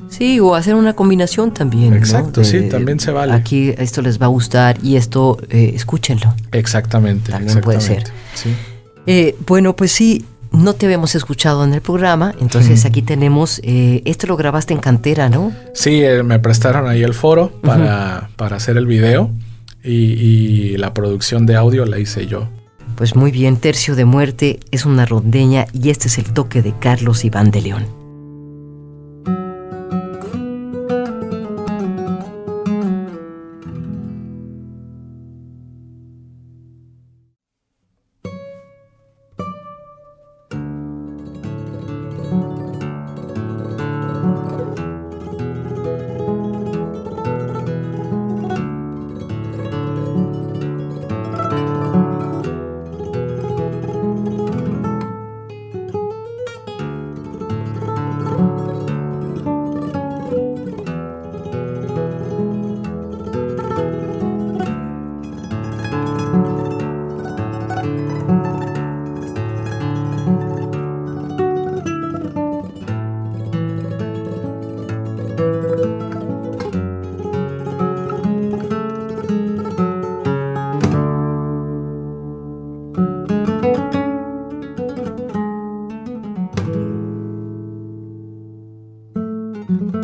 Sí, o hacer una combinación también. Exacto, sí, también se vale. Aquí esto les va a gustar y esto eh, escúchenlo. Exactamente. También puede ser. Sí. bueno, pues sí, no te habíamos escuchado en el programa, entonces aquí tenemos, esto lo grabaste en cantera, ¿no? Sí, me prestaron ahí el foro para, para hacer el video y, y la producción de audio la hice yo. Pues muy bien, Tercio de Muerte es una rondeña y este es el toque de Carlos Iván de León. Mm-hmm.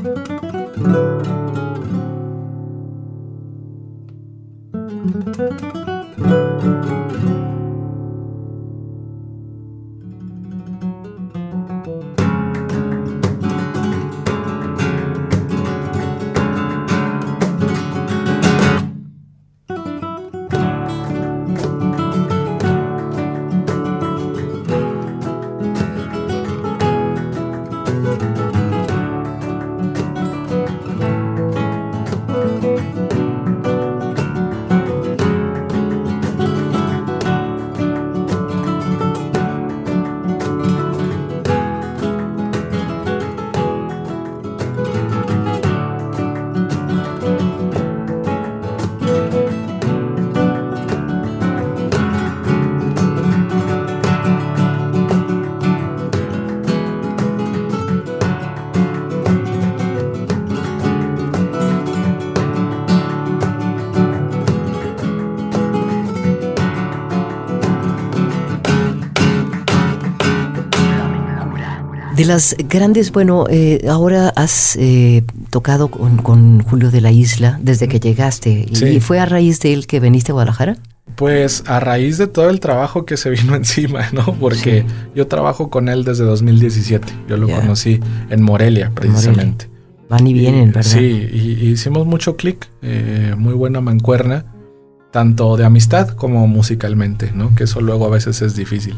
Las grandes, bueno, eh, ahora has eh, tocado con, Julio de la Isla desde que llegaste. ¿Y fue a raíz de él que veniste a Guadalajara? Pues a raíz de todo el trabajo que se [LAUGHS] vino encima, ¿no? Porque yo trabajo con él desde 2017. Yo lo conocí en Morelia, precisamente. Van y vienen, ¿verdad? Sí, y, hicimos mucho clic, eh, muy buena mancuerna, tanto de amistad como musicalmente, ¿no? Que eso luego a veces es difícil.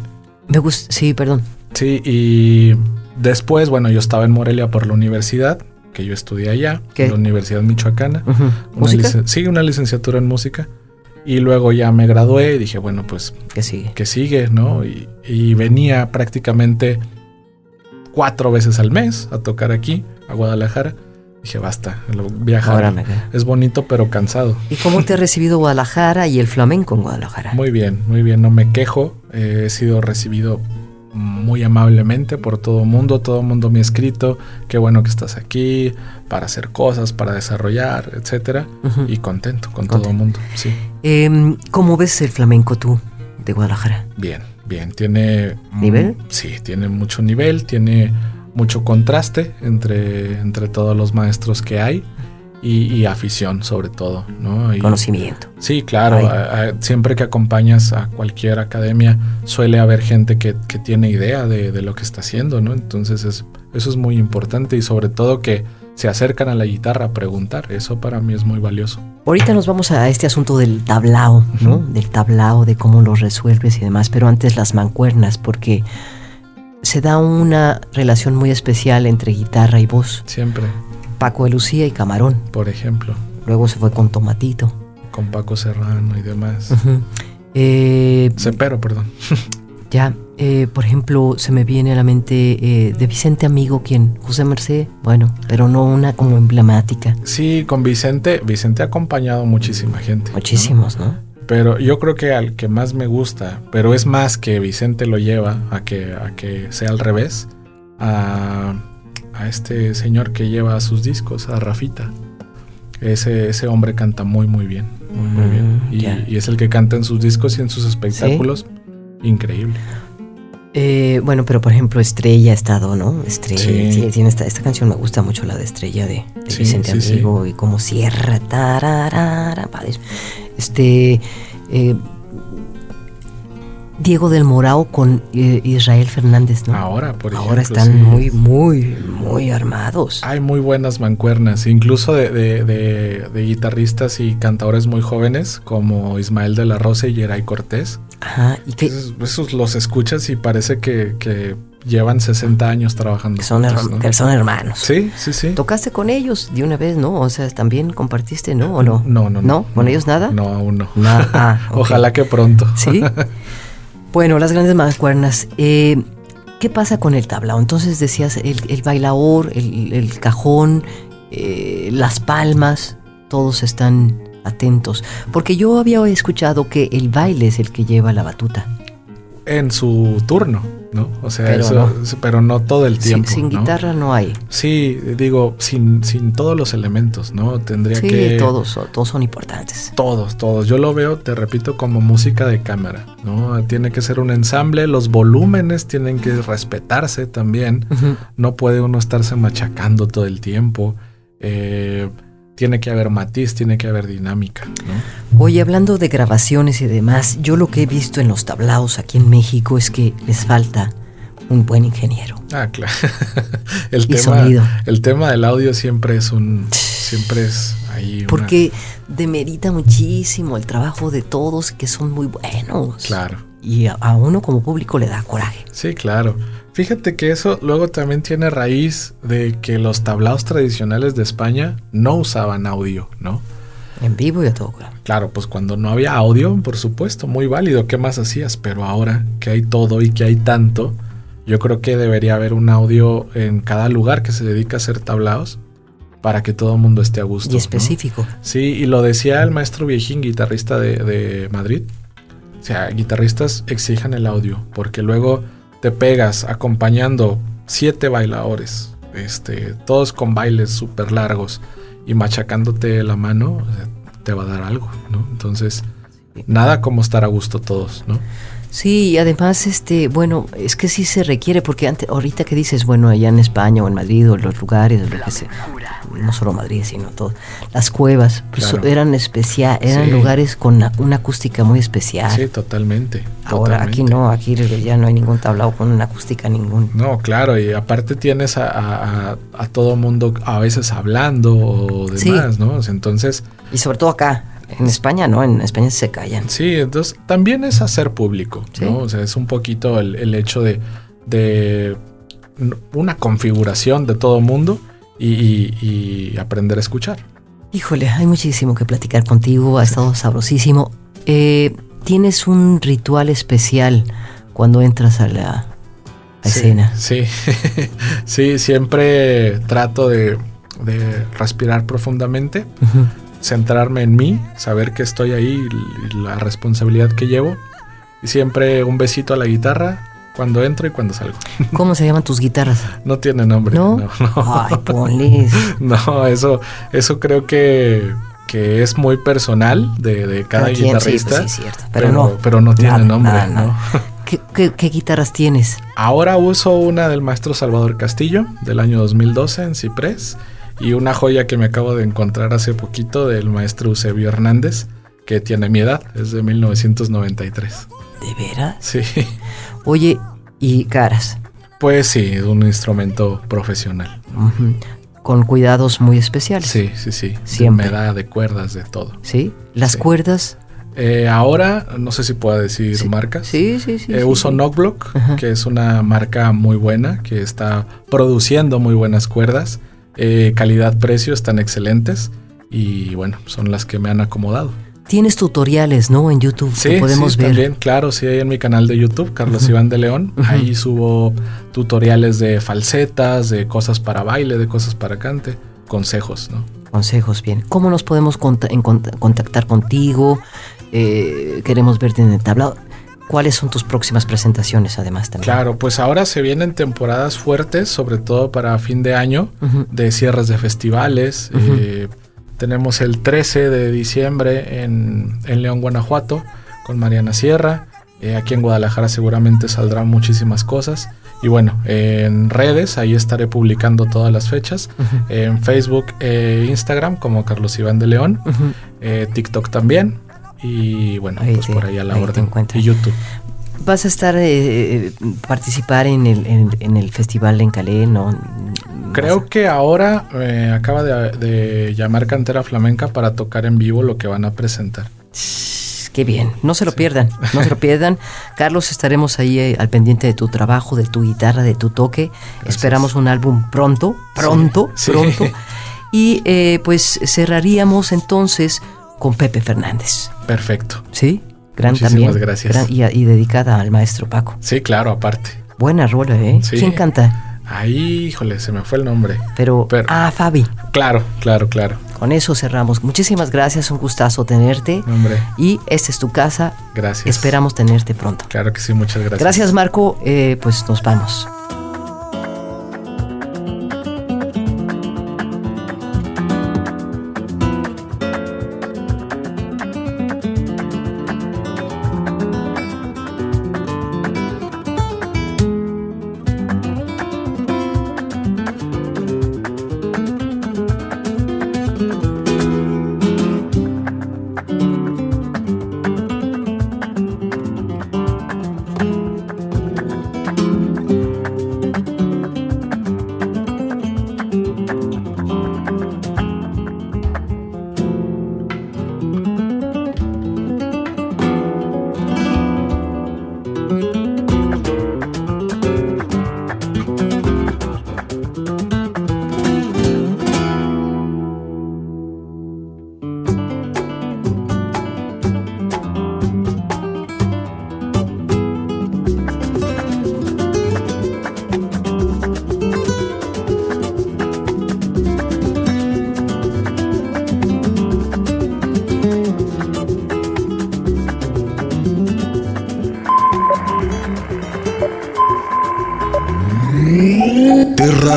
Me gusta, sí, perdón. Sí, y después, bueno, yo estaba en Morelia por la universidad, que yo estudié allá, en la Universidad Michoacana. ¿Música? Sí, una licenciatura en música. Y luego ya me gradué y dije, bueno, pues... ¿Qué sigue? ¿Qué sigue, no? Y, venía prácticamente cuatro veces al mes a tocar aquí, a Guadalajara. Dije, basta, viajar es bonito pero cansado. ¿Y cómo te ha recibido Guadalajara y el flamenco en Guadalajara? Muy bien, muy bien, no me quejo. Eh, he sido recibido muy amablemente por todo el mundo, todo el mundo me ha escrito, qué bueno que estás aquí para hacer cosas, para desarrollar, etcétera, y contento con todo el mundo, sí. Em, ¿Cómo ves el flamenco tú de Guadalajara? Bien, bien, tiene nivel. Sí, tiene mucho nivel, tiene mucho contraste entre, entre todos los maestros que hay y, afición sobre todo, ¿no? Conocimiento. Sí, claro. siempre que acompañas a cualquier academia suele haber gente que, tiene idea de, lo que está haciendo, ¿no? Entonces es, eso es muy importante y sobre todo que se acercan a la guitarra a preguntar. Eso para mí es muy valioso. Ahorita nos vamos a este asunto del tablao, ¿no? Del tablao, de cómo lo resuelves y demás, pero antes las mancuernas, porque se da una relación muy especial entre guitarra y voz. Siempre. Paco de Lucía y Camarón. Por ejemplo. Luego se fue con Tomatito. Con Paco Serrano y demás. Eh, Cepero, perdón. [LAUGHS] ya, eh, por ejemplo, se me viene a la mente eh, de Vicente Amigo, quien José Merced, bueno, pero no una como emblemática. Sí, con Vicente, Vicente ha acompañado muchísima gente. Muchísimos, ¿no? Pero yo creo que al que más me gusta, pero es más que Vicente lo lleva a que, a que sea al revés, a a este señor que lleva sus discos, a Rafita. Ese, ese hombre canta muy, muy bien. Muy, bien. Mm, y, es el que canta en sus discos y en sus espectáculos. Increíble. Eh, bueno, pero por ejemplo, Estrella ha estado, ¿no? Estrella. Sí. tiene esta, esta, canción me gusta mucho, la de Estrella de, Vicente Amigo y cómo cierra. Tararara, este. Eh, Diego del Morao con eh, Israel Fernández, ¿no? Ahora, por ejemplo. Ahora están muy, muy, muy armados. Hay muy buenas mancuernas, incluso de, guitarristas y cantadores muy jóvenes, como Ismael de la Rosa y Geray Cortés. Ajá, y que. Esos, los escuchas y parece que, llevan 60 años trabajando. Que son, son hermanos. Sí, sí, sí. Tocaste con ellos de una vez, ¿no? O sea, también compartiste, ¿no? ¿O no? No, no, no. ¿No? ¿Con ellos nada? No, aún no. Ah, [LAUGHS] Ojalá que pronto. Sí. Bueno, las grandes mancuernas. Eh, ¿Qué pasa con el tablao? Entonces decías el, el bailaor, el, cajón, eh, las palmas, todos están atentos. Porque yo había escuchado que el baile es el que lleva la batuta. En su turno. ¿no? O sea, pero, eso, no. pero no todo el tiempo. Sin, guitarra no hay. Sí, digo, sin, sin todos los elementos, ¿no? Tendría que. Sí, todos, todos son importantes. Todos, todos. Yo lo veo, te repito, como música de cámara, ¿no? Tiene que ser un ensamble, los volúmenes tienen que respetarse también. No puede uno estarse machacando todo el tiempo. Eh tiene que haber matiz, tiene que haber dinámica. ¿no? Oye, hablando de grabaciones y demás, yo lo que he visto en los tablaos aquí en México es que les falta un buen ingeniero. Ah, claro. [LAUGHS] el, tema, el tema del audio siempre es un. Siempre es ahí. Porque demerita muchísimo el trabajo de todos que son muy buenos. Claro. Y a uno como público le da coraje. Sí, claro. Fíjate que eso luego también tiene raíz de que los tablaos tradicionales de España no usaban audio, ¿no? En vivo y a todo. Claro, pues cuando no había audio, por supuesto, muy válido, ¿qué más hacías? Pero ahora que hay todo y que hay tanto, yo creo que debería haber un audio en cada lugar que se dedica a hacer tablaos para que todo el mundo esté a gusto. Y específico. Sí, y lo decía el maestro Viejín, guitarrista de, de Madrid. O sea, guitarristas exijan el audio, porque luego te pegas acompañando siete bailadores, este, todos con bailes súper largos y machacándote la mano, te va a dar algo, ¿no? Entonces, nada como estar a gusto todos, ¿no? Sí, y además, este, bueno, es que sí se requiere, porque antes, ahorita que dices, bueno, allá en España o en Madrid o los lugares, lo que sea, no solo Madrid, sino todo, las cuevas, pues eran especial, eran lugares con una, acústica muy especial. Sí, totalmente. Ahora aquí no, aquí ya no hay ningún tablao con una acústica ningún. No, claro, y aparte tienes a, a, todo mundo a veces hablando o demás, ¿no? Entonces... Y sobre todo acá, en España no, en España se callan. Sí, entonces también es hacer público, ¿no? O sea, es un poquito el, hecho de, de, una configuración de todo mundo y, aprender a escuchar. Híjole, hay muchísimo que platicar contigo, ha estado sabrosísimo. Eh, ¿Tienes un ritual especial cuando entras a la escena? Sí, [LAUGHS] sí, siempre trato de, respirar profundamente centrarme en mí, saber que estoy ahí, la responsabilidad que llevo. Y siempre un besito a la guitarra cuando entro y cuando salgo. [LAUGHS] ¿Cómo se llaman tus guitarras? No tiene nombre. ¿No? no, Ay, [LAUGHS] ponles. No, eso, eso creo que, que es muy personal de, cada guitarrista. Sí, sí, cierto. Pero, no, pero no tiene nombre. [LAUGHS] ¿Qué, qué, guitarras tienes? Ahora uso una del maestro Salvador Castillo del año 2012 en Ciprés y una joya que me acabo de encontrar hace poquito del maestro Eusebio Hernández, que tiene mi edad, es de 1993. ¿De veras? Sí. Oye, ¿y caras? Pues sí, es un instrumento profesional. Con cuidados muy especiales. Sí, sí, sí. Siempre. Me da de cuerdas, de todo. ¿Sí? ¿Las cuerdas? Eh, ahora, no sé si puedo decir marcas. Sí, sí, sí. Eh, uso Knockblock, que es una marca muy buena, que está produciendo muy buenas cuerdas. Eh, calidad-precio están excelentes y bueno, son las que me han acomodado. Tienes tutoriales, ¿no? En YouTube sí, podemos sí, También, claro, sí, hay en mi canal de YouTube, Carlos Iván de León. Ahí subo tutoriales de falsetas, de cosas para baile, de cosas para cante, consejos, ¿no? Consejos, bien. ¿Cómo nos podemos contactar contigo? Eh, queremos verte en el tablado. ¿Cuáles son tus próximas presentaciones además también? Claro, pues ahora se vienen temporadas fuertes, sobre todo para fin de año, de cierres de festivales. Eh, tenemos el 13 de diciembre en, León, Guanajuato, con Mariana Sierra. Eh, aquí en Guadalajara seguramente saldrán muchísimas cosas. Y bueno, en redes, ahí estaré publicando todas las fechas. En Facebook e Instagram como Carlos Iván de León. TikTok también. Y bueno, pues por ahí a la orden. Y YouTube. ¿Vas a estar, eh, participar en el, en, el festival en Calais? ¿no? Creo que ahora eh, acaba de, llamar Cantera Flamenca para tocar en vivo lo que van a presentar. Qué bien, no se lo pierdan, no se lo pierdan. [LAUGHS] Carlos, estaremos ahí eh, al pendiente de tu trabajo, de tu guitarra, de tu toque. Esperamos un álbum pronto, pronto, pronto. Y pues cerraríamos entonces con Pepe Fernández. Perfecto. Sí, gran Muchísimas también. gracias. y, dedicada al maestro Paco. Sí, claro, aparte. Buena rola, ¿eh? ¿Quién canta? Ahí, híjole, se me fue el nombre. Pero, ah, Fabi. Claro, claro, claro. Con eso cerramos. Muchísimas gracias, un gustazo tenerte. Hombre. Y esta es tu casa. Gracias. Esperamos tenerte pronto. Claro que sí, muchas gracias. Gracias, Marco. Eh, pues nos vamos.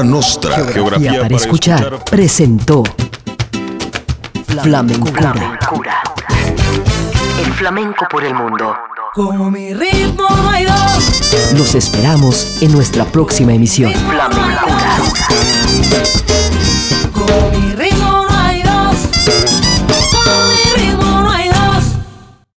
Nostra. Geografía, para, escuchar, presentó Flamencura. El flamenco por el mundo. Como mi ritmo hay dos. Los esperamos en nuestra próxima emisión. Mi